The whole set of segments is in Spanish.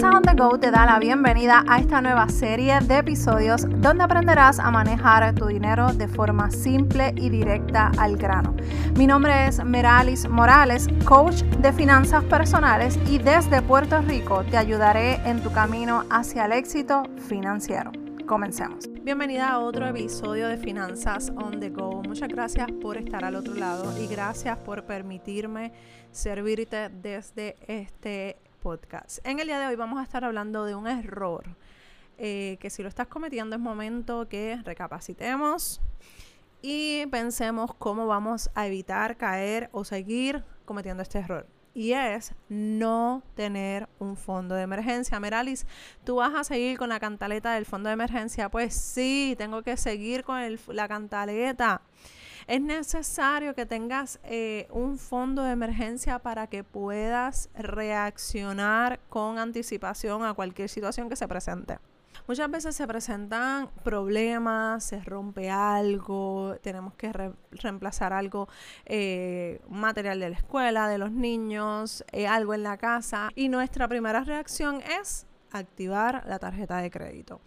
Finanzas on the Go te da la bienvenida a esta nueva serie de episodios donde aprenderás a manejar tu dinero de forma simple y directa al grano. Mi nombre es Meralis Morales, coach de finanzas personales y desde Puerto Rico te ayudaré en tu camino hacia el éxito financiero. Comencemos. Bienvenida a otro episodio de Finanzas on the Go. Muchas gracias por estar al otro lado y gracias por permitirme servirte desde este podcast. En el día de hoy vamos a estar hablando de un error eh, que si lo estás cometiendo es momento que recapacitemos y pensemos cómo vamos a evitar caer o seguir cometiendo este error y es no tener un fondo de emergencia. Meralis, ¿tú vas a seguir con la cantaleta del fondo de emergencia? Pues sí, tengo que seguir con la cantaleta. Es necesario que tengas eh, un fondo de emergencia para que puedas reaccionar con anticipación a cualquier situación que se presente. Muchas veces se presentan problemas, se rompe algo, tenemos que reemplazar algo, eh, material de la escuela, de los niños, eh, algo en la casa y nuestra primera reacción es activar la tarjeta de crédito.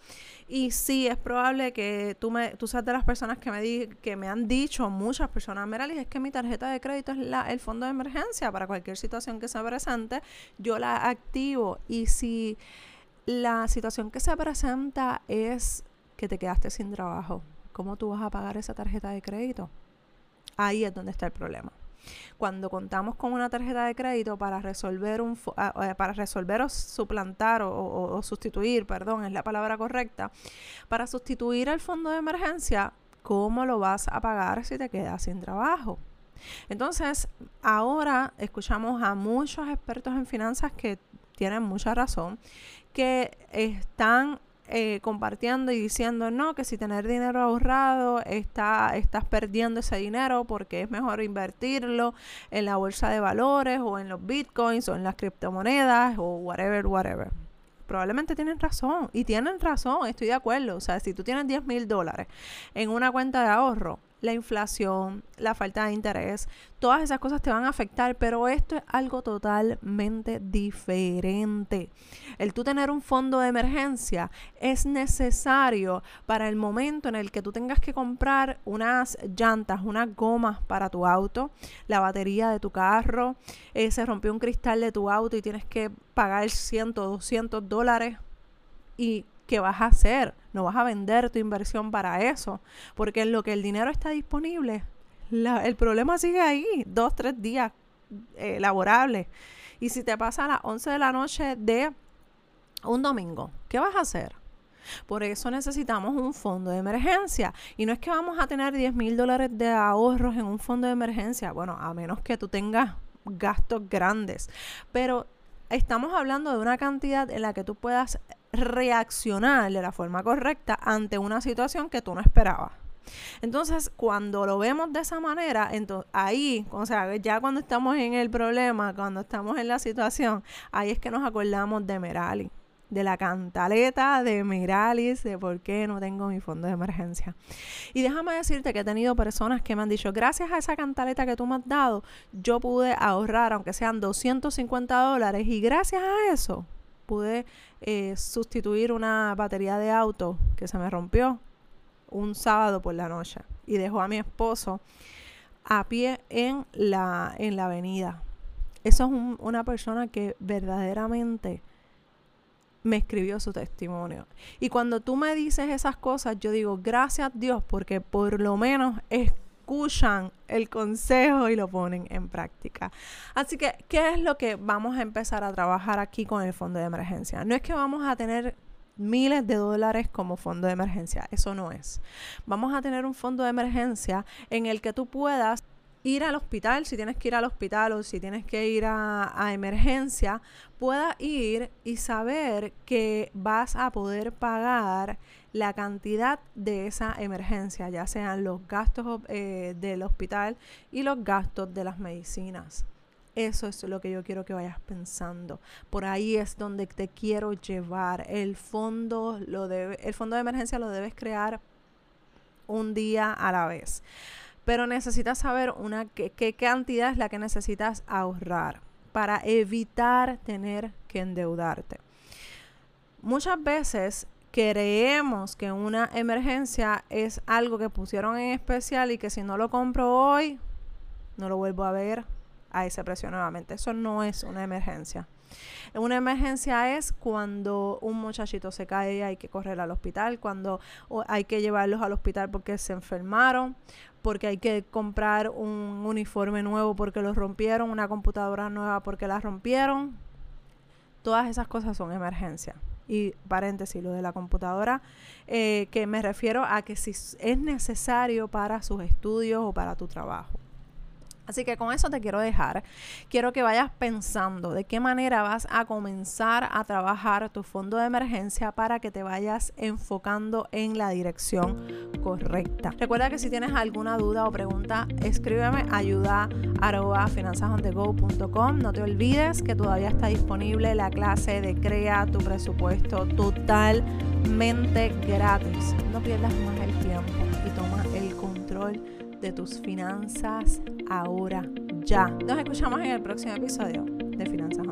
Y sí, es probable que tú, me, tú seas de las personas que me, di, que me han dicho, muchas personas, Meralis, es que mi tarjeta de crédito es la, el fondo de emergencia para cualquier situación que se presente, yo la activo. Y si la situación que se presenta es que te quedaste sin trabajo. ¿Cómo tú vas a pagar esa tarjeta de crédito? Ahí es donde está el problema. Cuando contamos con una tarjeta de crédito para resolver un ah, eh, para resolver o suplantar o, sustituir, perdón, es la palabra correcta, para sustituir el fondo de emergencia, ¿cómo lo vas a pagar si te quedas sin trabajo? Entonces, ahora escuchamos a muchos expertos en finanzas que tienen mucha razón, que están eh, compartiendo y diciendo no, que si tener dinero ahorrado está, estás perdiendo ese dinero porque es mejor invertirlo en la bolsa de valores o en los bitcoins o en las criptomonedas o whatever, whatever. Probablemente tienen razón y tienen razón, estoy de acuerdo. O sea, si tú tienes 10 mil dólares en una cuenta de ahorro, la inflación, la falta de interés, todas esas cosas te van a afectar, pero esto es algo totalmente diferente. El tú tener un fondo de emergencia es necesario para el momento en el que tú tengas que comprar unas llantas, unas gomas para tu auto, la batería de tu carro, eh, se rompió un cristal de tu auto y tienes que pagar 100, 200 dólares y ¿qué vas a hacer? No vas a vender tu inversión para eso, porque en lo que el dinero está disponible, el problema sigue ahí, dos, tres días eh, laborables. Y si te pasa a las 11 de la noche de un domingo, ¿qué vas a hacer? Por eso necesitamos un fondo de emergencia. Y no es que vamos a tener 10 mil dólares de ahorros en un fondo de emergencia. Bueno, a menos que tú tengas gastos grandes. Pero estamos hablando de una cantidad en la que tú puedas reaccionar de la forma correcta ante una situación que tú no esperabas. Entonces, cuando lo vemos de esa manera, entonces, ahí, o sea, ya cuando estamos en el problema, cuando estamos en la situación, ahí es que nos acordamos de Merali, de la cantaleta de Meralis, de por qué no tengo mi fondo de emergencia. Y déjame decirte que he tenido personas que me han dicho, gracias a esa cantaleta que tú me has dado, yo pude ahorrar, aunque sean 250 dólares, y gracias a eso, pude eh, sustituir una batería de auto que se me rompió un sábado por la noche y dejó a mi esposo a pie en la, en la avenida. Eso es una persona que verdaderamente me escribió su testimonio. Y cuando tú me dices esas cosas, yo digo, gracias a Dios, porque por lo menos es escuchan el consejo y lo ponen en práctica. Así que, ¿qué es lo que vamos a empezar a trabajar aquí con el fondo de emergencia? No es que vamos a tener miles de dólares como fondo de emergencia, eso no es. Vamos a tener un fondo de emergencia en el que tú puedas ir al hospital, si tienes que ir al hospital o si tienes que ir a, a, emergencia, puedas ir y saber que vas a poder pagar la cantidad de esa emergencia, ya sean los gastos eh, del hospital y los gastos de las medicinas. Eso es lo que yo quiero que vayas pensando. Por ahí es donde te quiero llevar. El fondo, lo debe, el fondo de emergencia lo debes crear un día a la vez. Pero necesitas saber una qué cantidad es la que necesitas ahorrar para evitar tener que endeudarte. muchas veces creemos que una emergencia es algo que pusieron en especial y que si no lo compro hoy, no lo vuelvo a ver a ese precio nuevamente. Eso no es una emergencia. Una emergencia es cuando un muchachito se cae y hay que correr al hospital, cuando hay que llevarlos al hospital porque se enfermaron, porque hay que comprar un uniforme nuevo porque lo rompieron, una computadora nueva porque la rompieron. Todas esas cosas son emergencias. Y paréntesis, lo de la computadora, eh, que me refiero a que si es necesario para sus estudios o para tu trabajo. Así que con eso te quiero dejar. Quiero que vayas pensando de qué manera vas a comenzar a trabajar tu fondo de emergencia para que te vayas enfocando en la dirección correcta. Recuerda que si tienes alguna duda o pregunta, escríbeme ayuda No te olvides que todavía está disponible la clase de Crea tu presupuesto totalmente gratis. No pierdas más el tiempo y toma el control de tus finanzas ahora ya. Nos escuchamos en el próximo episodio de Finanzas